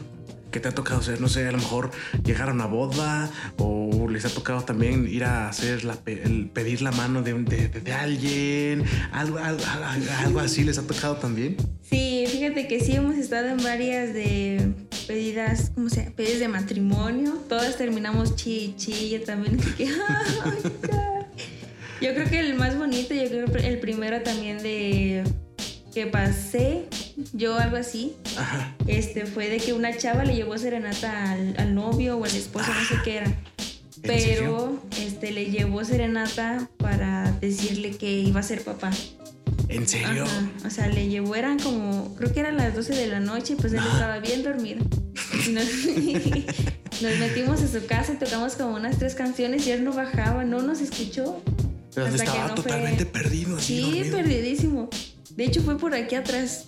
¿Qué te ha tocado hacer? No sé, a lo mejor llegar a una boda o les ha tocado también ir a hacer la, el pedir la mano de, de, alguien, algo, algo, algo, así les ha tocado también. Sí, fíjate que sí hemos estado en varias de pedidas, ¿cómo se llama? Pedidas de matrimonio. Todas terminamos chi, chi, yo también. [LAUGHS] yo creo que el más bonito, yo creo el primero también de que pasé, yo algo así, este fue de que una chava le llevó serenata al, novio o al esposo, no sé qué era. Pero este le llevó serenata para decirle que iba a ser papá. ¿En serio? O sea, le llevó, eran como, creo que eran las 12 de la noche, pues él estaba bien dormido. [LAUGHS] Nos metimos a su casa y tocamos como unas tres canciones y él no bajaba, no nos escuchó. Pero Hasta que estaba no totalmente fue- perdido, así Sí, dormido. perdidísimo. De hecho, fue por aquí atrás.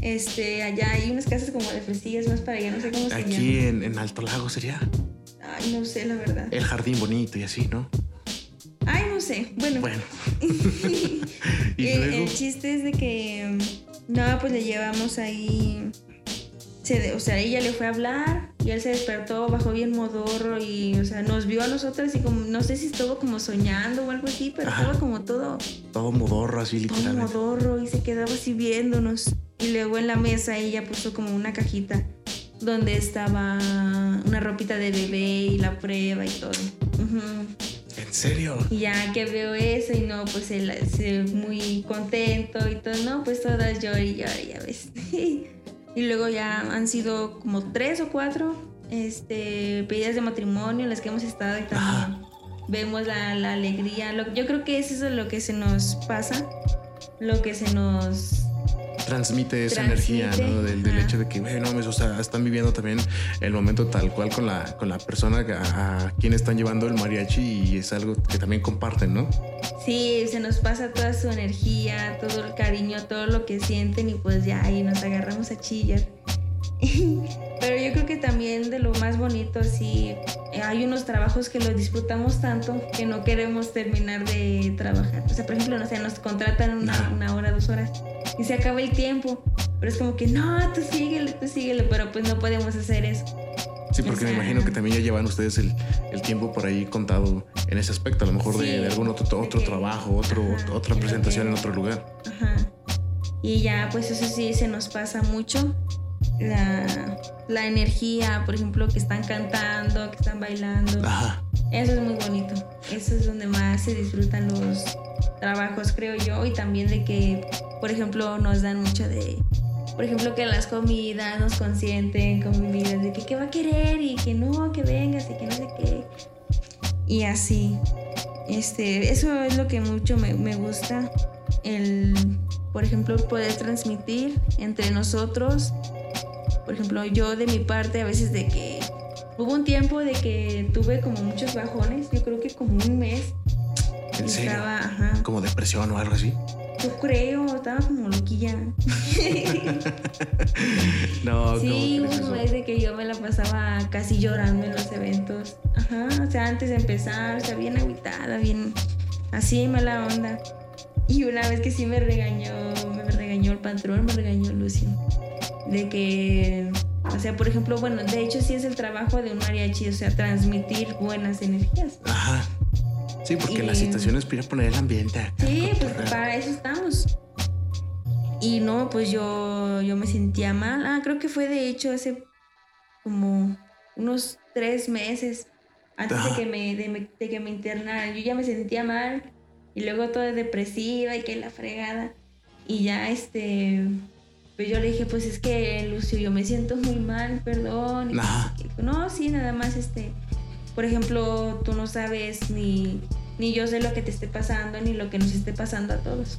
Este, allá hay unas casas como de fresillas más para allá, no sé cómo se Aquí llama. en, en Alto Lago sería Ay, no sé, la verdad. el jardín bonito y así, ¿no? Sé. Bueno. Bueno. [LAUGHS] y [LAUGHS] Eh, luego. El chiste es de que, mm, no, pues le llevamos ahí, se o sea, ella le fue a hablar y él se despertó, bajó bien modorro y, o sea, nos vio a nosotras y como, no sé si estuvo como soñando o algo así, pero Ajá. estaba como todo, Todo modorro, así todo literalmente. modorro y se quedaba así viéndonos. Y luego en la mesa ella puso como una cajita donde estaba una ropita de bebé y la prueba y todo. Ujú. ¿En serio? Y ya que veo eso y no, pues él se muy contento y todo, no, pues todas lloran y lloran, ya ves. [LAUGHS] y luego ya han sido como tres o cuatro este, pedidas de matrimonio en las que hemos estado y también vemos la, la alegría. Lo- yo creo que eso es lo que se nos pasa, lo que se nos... transmite esa Transmite, energía, ¿no? Del, hecho de que, bueno, o sea, están viviendo también el momento tal cual con la, con la persona a, a quien están llevando el mariachi y es algo que también comparten, ¿no? Sí, se nos pasa toda su energía, todo el cariño, todo lo que sienten y pues ya ahí nos agarramos a chillar. [LAUGHS] Pero yo creo que también de lo más bonito, eh, hay unos trabajos que los disfrutamos tanto que no queremos terminar de trabajar. O sea, por ejemplo, no sé, nos contratan una, hora, dos horas y se acaba el tiempo. Pero es como que no, tú síguele, tú síguele, pero pues no podemos hacer eso. Sí, porque me imagino que también ya llevan ustedes el, el tiempo por ahí contado en ese aspecto, a lo mejor de, Sí, de algún otro, otro que- trabajo, otro, ajá, otra presentación que- en otro lugar. Ajá. Y ya, pues eso sí se nos pasa mucho. La, la energía, por ejemplo, que están cantando, que están bailando. Ajá. Eso es muy bonito. Eso es donde más se disfrutan los trabajos, creo yo. Y también de que, por ejemplo, nos dan mucho de. Por ejemplo, que las comidas nos consienten con bebidas, de que qué va a querer y que no, que vengas y que no sé qué. Y así. Este, eso es lo que mucho me, me gusta. El, por ejemplo, poder transmitir entre nosotros. Por ejemplo, yo de mi parte, a veces de que hubo un tiempo de que tuve como muchos bajones, yo creo que como un mes. ¿En serio? Estaba, ajá, Como depresión o algo así. yo creo, estaba como loquilla. [LAUGHS] No, Sí, ¿cómo crees un mes de que yo me la pasaba casi llorando en los eventos. Ajá, o sea, antes de empezar, o sea, bien agitada, bien así, mala onda. Y una vez que sí me regañó, me regañó el patrón, me regañó Lucio. De que, o sea, por ejemplo, bueno, de hecho sí es el trabajo de un mariachi, o sea, transmitir buenas energías. Ajá. Sí, porque la situación es para poner el ambiente. acá, Sí, pues para eso estamos. Y no, pues yo, yo me sentía mal. Ah, creo que fue de hecho hace como unos tres meses antes de que, me, de, me- de que me internaran. Yo ya me sentía mal y luego toda depresiva y que la fregada. Y ya este, pues yo le dije, pues es que Lucio, yo me siento muy mal, perdón. Y no, sí, nada más este, por ejemplo, tú no sabes ni, ni yo sé lo que te esté pasando, ni lo que nos esté pasando a todos.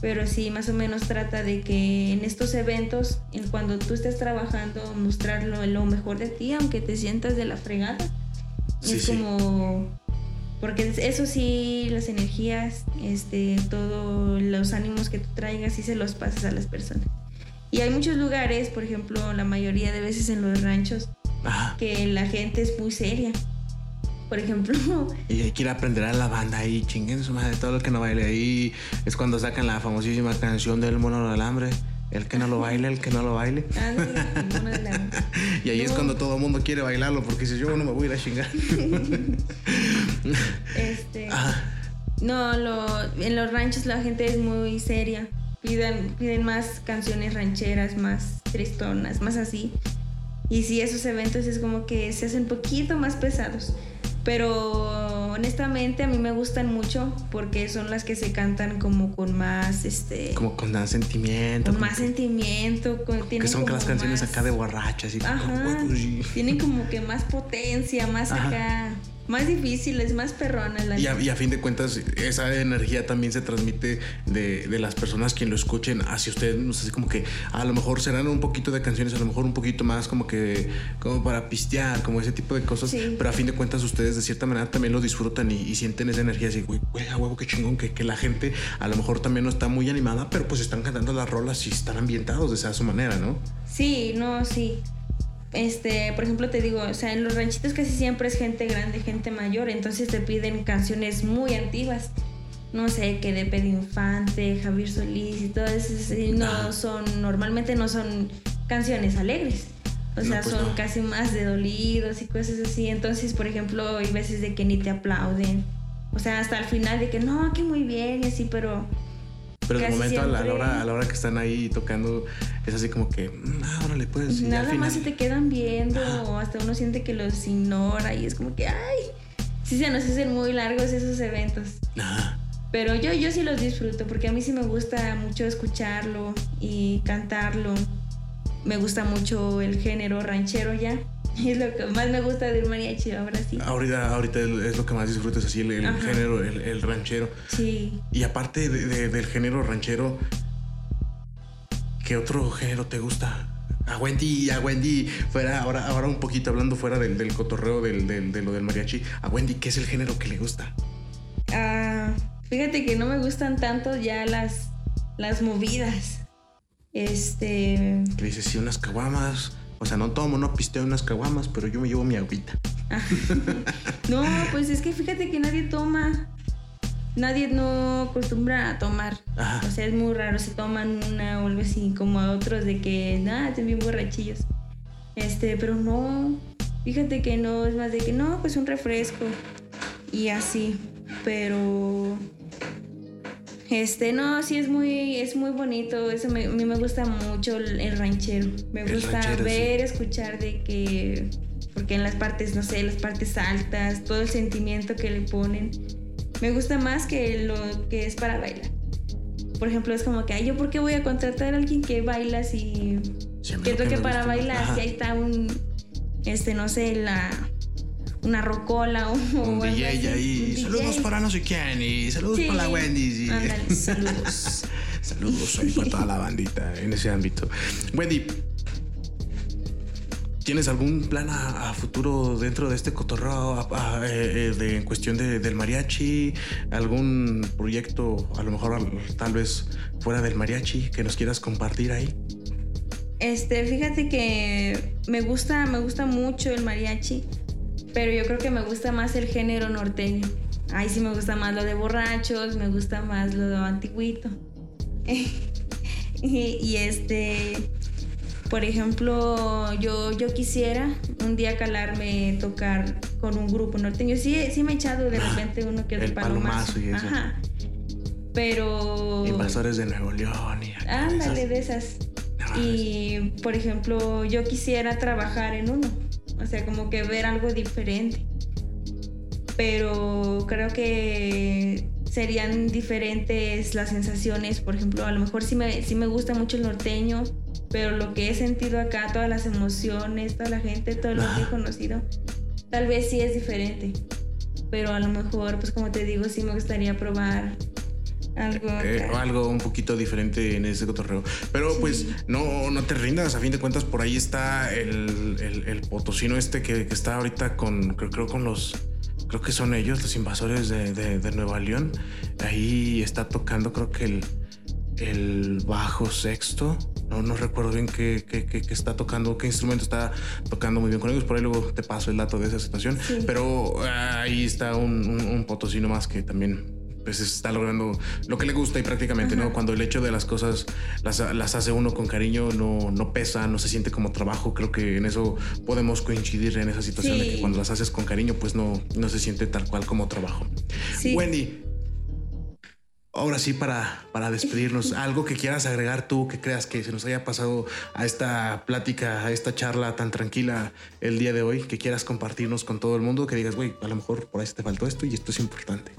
Pero sí, más o menos trata de que en estos eventos, en cuando tú estés trabajando, mostrar lo, lo mejor de ti, aunque te sientas de la fregada. Sí, es sí. como... Porque eso sí, las energías, este, todos los ánimos que tú traigas, sí se los pasas a las personas. Y hay muchos lugares, por ejemplo, la mayoría de veces en los ranchos, Ajá. que la gente es muy seria. Por ejemplo, [LAUGHS] Y hay que ir a aprender a la banda ahí, chinguen su madre, todo lo que no baile ahí. Es cuando sacan la famosísima canción del mono del alambre. El que no lo baile, el que no lo baile. ándale, uno de la- Y ahí es No. cuando todo el mundo quiere bailarlo, porque dice yo no me voy a ir a chingar. [LAUGHS] este, Ajá. no, lo, en los ranchos la gente es muy seria. Piden, piden más canciones rancheras, más tristonas, más así. Y sí, esos eventos es como que se hacen un poquito más pesados. Pero honestamente a mí me gustan mucho porque son las que se cantan como con más, este, Como con más sentimiento. con más sentimiento. con- Que son como las canciones más- acá de borracha, así como, Ajá. Tienen como que más potencia, más Ajá. acá. Más difíciles, más perronas. La y, a, y, a, fin de cuentas, esa energía también se transmite de, de, las personas quien lo escuchen hacia ustedes. No sé, como que a lo mejor serán un poquito de canciones, a lo mejor un poquito más como que, como para pistear, como ese tipo de cosas. Pero a fin de cuentas, ustedes de cierta manera también lo disfrutan y, sienten esa energía así, güey, güey, a huevo, qué chingón, que, que la gente a lo mejor también no está muy animada, pero pues están cantando las rolas y están ambientados de esa su manera, ¿no? Sí, no, sí este, por ejemplo, te digo, o sea, en los ranchitos casi siempre es gente grande, gente mayor, entonces te piden canciones muy antiguas. No sé, que de Pedro Infante, Javier Solís y todo eso, no son, normalmente no son canciones alegres. O sea, pues son casi más de dolidos y cosas así. Entonces, por ejemplo, hay veces de que ni te aplauden. O sea, hasta el final de que no, que muy bien y así, pero pero de momento a la, hora, a la hora que están ahí tocando, es así como que, ah, órale, pues. Nada más se te quedan viendo, o hasta uno siente que los ignora y es como que, ay, sí se nos hacen muy largos esos eventos. Pero yo, yo sí los disfruto porque a mí sí me gusta mucho escucharlo y cantarlo. Me gusta mucho el género ranchero ya. [LAUGHS] es lo que más me gusta del mariachi, ahora sí. Ahorita, ahorita es lo que más disfrutas, así el, género, el, ranchero. Sí. Y aparte del género ranchero, ¿qué otro género te gusta? A Wendy, a Wendy, fuera, ahora, ahora un poquito hablando fuera del, del cotorreo del, de lo del mariachi, a Wendy, ¿qué es el género que le gusta? Ah, fíjate que no me gustan tanto ya las, las movidas. Este. ¿Qué dices? Sí, unas caguamas o sea, no tomo, no pisteo unas caguamas, pero yo me llevo mi agüita. [LAUGHS] no, pues es que fíjate que nadie toma. Nadie no acostumbra a tomar. O sea, es muy raro. Se toman una o algo así, como a otros de que, nada, están bien borrachillos. Este, pero no. Fíjate que no, es más de que no, pues un refresco. Y así. Pero este, no, sí es muy, es muy bonito. Eso a mí me gusta mucho el, ranchero. Me gusta ver, escuchar de que. Porque en las partes, no sé, las partes altas, todo el sentimiento que le ponen. Me gusta más que lo que es para bailar. Por ejemplo, es como que, ay, ¿yo por qué voy a contratar a alguien que baila si. que toque para bailar? Si ahí está un. Este, no sé, la una rocola [LAUGHS] o un DJ ahí. Saludos para no sé quién y saludos para la Wendy. saludos. [LAUGHS] saludos para toda la bandita en ese ámbito. Wendy, ¿Tienes algún plan a, futuro dentro de este cotorreo eh, eh, de, en cuestión del mariachi? ¿Algún proyecto, a lo mejor tal vez fuera del mariachi, que nos quieras compartir ahí? Este, fíjate que me gusta, me gusta mucho el mariachi pero yo creo que me gusta más el género norteño. Ahí sí me gusta más lo de borrachos, me gusta más lo de antiguito. [LAUGHS] y, este, por ejemplo, yo, yo quisiera un día calarme tocar con un grupo norteño. Sí, sí me he echado de repente uno que es el palomazo. y eso. Ajá. Pero. Invasores de Nuevo León y. Ándale, de esas. y, por ejemplo, yo quisiera trabajar en uno o sea, como que ver algo diferente. Pero creo que serían diferentes las sensaciones, por ejemplo, a lo mejor sí me, sí me gusta mucho el norteño, pero lo que he sentido acá, todas las emociones, toda la gente, todo lo que he conocido, tal vez sí es diferente. Pero a lo mejor, pues como te digo, sí me gustaría probar algo, eh, algo un poquito diferente en ese cotorreo. Pero pues no, no te rindas, a fin de cuentas por ahí está el, el, potosino este que, está ahorita con, creo, con los, creo que son ellos, los invasores de, de, Nueva León. Ahí está tocando creo que el, el bajo sexto. No, no recuerdo bien qué, qué, está tocando, qué instrumento está tocando muy bien con ellos. Por ahí luego te paso el dato de esa situación. Pero ahí está un, un potosino más que también pues está logrando lo que le gusta y prácticamente, ¿no? Cuando el hecho de las cosas las, hace uno con cariño, no, no pesa, no se siente como trabajo. Creo que en eso podemos coincidir en esa situación de que cuando las haces con cariño, pues no, no se siente tal cual como trabajo. Wendy, ahora sí para, para despedirnos, [LAUGHS] algo que quieras agregar tú, que creas que se nos haya pasado a esta plática, a esta charla tan tranquila el día de hoy, que quieras compartirnos con todo el mundo, que digas, güey, a lo mejor por ahí te faltó esto y esto es importante.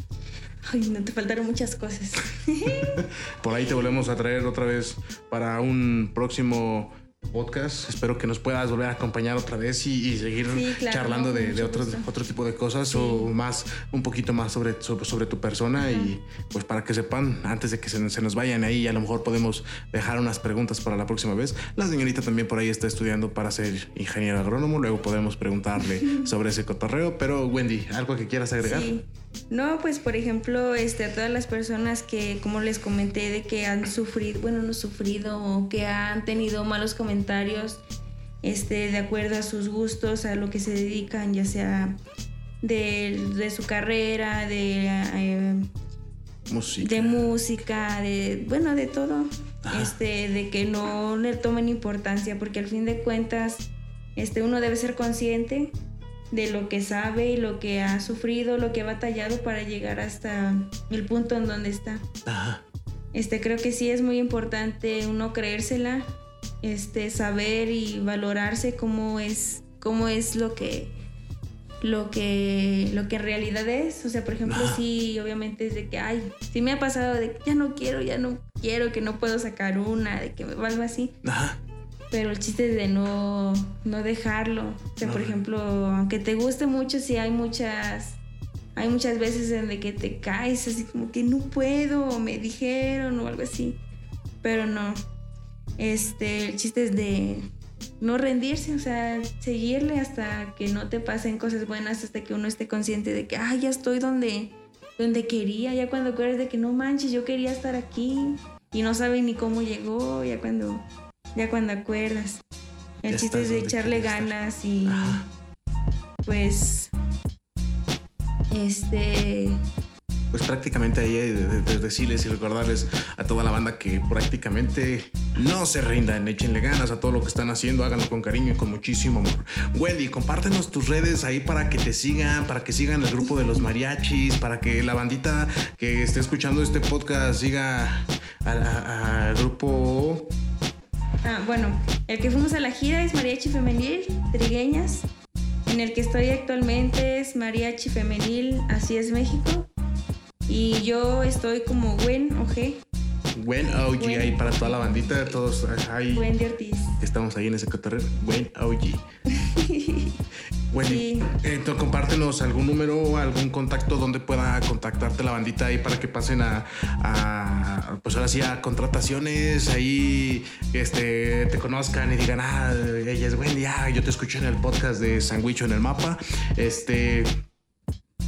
Ay, no te faltaron muchas cosas. [LAUGHS] Por ahí te volvemos a traer otra vez para un próximo podcast. Espero que nos puedas volver a acompañar otra vez y, seguir charlando de, otro, otro tipo de cosas o más, un poquito más sobre, sobre, tu persona y pues para que sepan, antes de que se, nos vayan ahí, a lo mejor podemos dejar unas preguntas para la próxima vez. La señorita también por ahí está estudiando para ser ingeniero agrónomo, luego podemos preguntarle [LAUGHS] sobre ese cotorreo, pero Wendy, ¿algo que quieras agregar? Sí. No, pues por ejemplo, este, a todas las personas que, como les comenté, de que han sufrido, bueno, no sufrido o que han tenido malos comentarios este, de acuerdo a sus gustos, a lo que se dedican, ya sea de, su carrera, de, eh, música. de música, de, bueno, de todo. Este, de que no le tomen importancia, porque al fin de cuentas, este, uno debe ser consciente de lo que sabe y lo que ha sufrido, lo que ha batallado para llegar hasta el punto en donde está. Este, creo que sí es muy importante uno creérsela, este, saber y valorarse cómo es, cómo es lo que, lo que, lo que en realidad es. O sea, por ejemplo, sí, obviamente es de que, ay, sí me ha pasado de que ya no quiero, ya no quiero, que no puedo sacar una, de que algo así. Pero el chiste es de no, no dejarlo. O sea, por ejemplo, aunque te guste mucho, sí hay muchas, hay muchas veces en de que te caes así como que no puedo, me dijeron o algo así. Pero no, este, el chiste es de no rendirse, o sea, seguirle hasta que no te pasen cosas buenas, hasta que uno esté consciente de que, ah, ya estoy donde, donde quería, ya cuando acuerdas de que no manches, yo quería estar aquí y no sabe ni cómo llegó, ya cuando, ya cuando acuerdas. El chiste es de echarle ganas y pues, este, pues prácticamente ahí de, decirles y recordarles a toda la banda que prácticamente no se rindan, échenle ganas a todo lo que están haciendo, háganlo con cariño y con muchísimo amor. Wendy, compártenos tus redes ahí para que te sigan, para que sigan el grupo de los mariachis, para que la bandita que esté escuchando este podcast siga al grupo... Ah, bueno, el que fuimos a la gira es Mariachi Femenil, Trigueñas. En el que estoy actualmente es Mariachi Femenil, Así es México. Y yo estoy como Gwen OG. Gwen OG, ahí para toda la bandita, todos ahí. Gwen de Ortiz. Estamos ahí en ese cotorreo. Gwen OG. [LAUGHS] Wendy, entonces compártenos algún número, algún contacto donde pueda contactarte la bandita ahí para que pasen a, pues ahora sí, a contrataciones, ahí este, te conozcan y digan, ah, ella es Wendy, ah, yo te escuché en el podcast de Sandwich en el mapa. Este,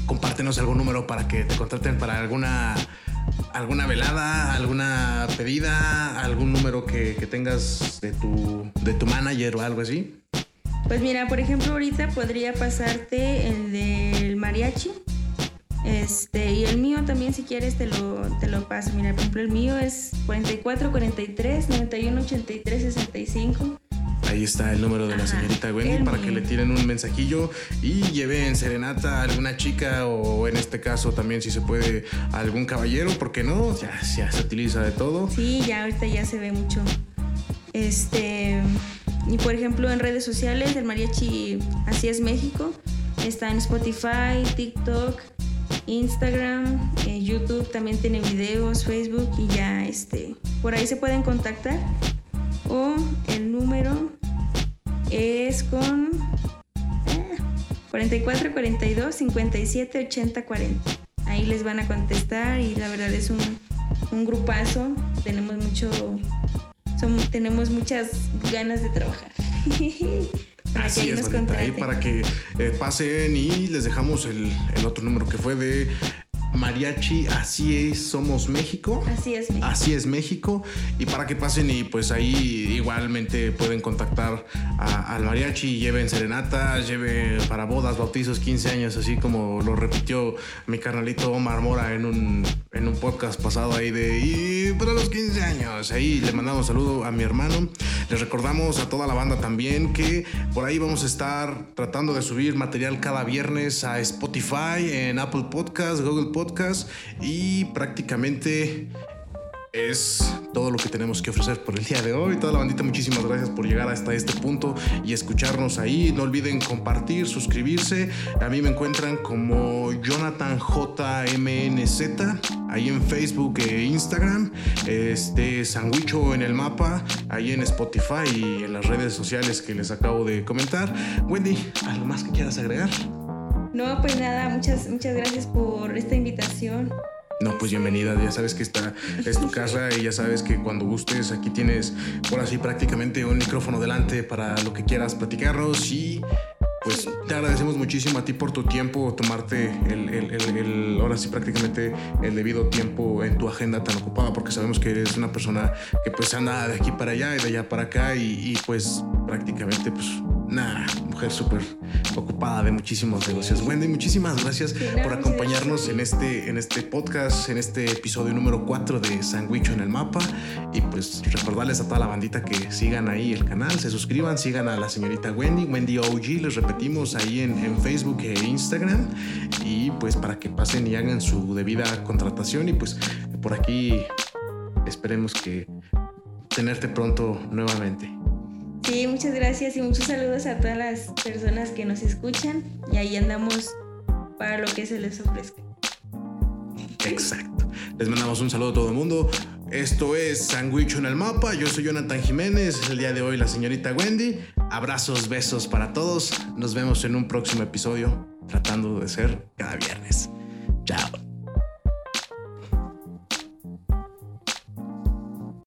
compártenos algún número para que te contraten para alguna alguna velada, alguna pedida, algún número que, tengas de tu, de tu manager o algo así. Pues mira, por ejemplo, ahorita podría pasarte el del mariachi. Este, y el mío también, si quieres, te lo, te lo paso. Mira, por ejemplo, el mío es 44 43 91 83 65. Ahí está el número de la señorita Wendy para que le tiren un mensajillo y lleven serenata a alguna chica o en este caso también si se puede algún caballero, porque no, ya, ya se utiliza de todo. Sí, ya ahorita ya se ve mucho. Este, y por ejemplo en redes sociales, el mariachi Así es México, está en Spotify, TikTok, Instagram, eh, YouTube también tiene videos, Facebook y ya este, por ahí se pueden contactar o el número es con 44 42 57 80 40. Ahí les van a contestar y la verdad es un, un grupazo. Tenemos mucho, tenemos muchas ganas de trabajar. [LAUGHS] Así es, ahí para que eh, pasen y les dejamos el, el otro número que fue de Mariachi, así es, somos México. Así es México. Así es México. Y para que pasen y pues ahí igualmente pueden contactar al mariachi lleven serenata, lleven para bodas, bautizos, 15 años, así como lo repitió mi carnalito Omar Mora en un, en un podcast pasado ahí de y para los 15 años. Ahí le mandamos un saludo a mi hermano. Les recordamos a toda la banda también que por ahí vamos a estar tratando de subir material cada viernes a Spotify, en Apple Podcast, Google Podcast y prácticamente es todo lo que tenemos que ofrecer por el día de hoy. Toda la bandita, muchísimas gracias por llegar hasta este punto y escucharnos ahí. No olviden compartir, suscribirse. A mí me encuentran como Jonathan JMNZ ahí en Facebook e Instagram. Este Sandwicho en el mapa, ahí en Spotify y en las redes sociales que les acabo de comentar. Wendy, ¿algo más que quieras agregar? No, pues nada, muchas, muchas gracias por esta invitación. No, pues bienvenida, ya sabes que esta es tu casa y ya sabes que cuando gustes aquí tienes por así prácticamente un micrófono delante para lo que quieras platicarnos y pues te agradecemos muchísimo a ti por tu tiempo, tomarte el, el, el, ahora sí prácticamente el debido tiempo en tu agenda tan ocupada, porque sabemos que eres una persona que pues anda de aquí para allá y de allá para acá y, y pues prácticamente pues una mujer súper ocupada de muchísimos negocios. Wendy, muchísimas gracias por acompañarnos en este, en este podcast, en este episodio número 4 de Sandwich en el Mapa. Y pues recordarles a toda la bandita que sigan ahí el canal, se suscriban, sigan a la señorita Wendy, Wendy OG, les repetimos ahí en, en Facebook e Instagram. Y pues para que pasen y hagan su debida contratación. Y pues por aquí esperemos que tenerte pronto nuevamente. Sí, muchas gracias y muchos saludos a todas las personas que nos escuchan y ahí andamos para lo que se les ofrezca. Exacto. Les mandamos un saludo a todo el mundo. Esto es Sandwich en el Mapa. Yo soy Jonathan Jiménez. El día de hoy la señorita Wendy. Abrazos, besos para todos. Nos vemos en un próximo episodio tratando de ser cada viernes. Chao.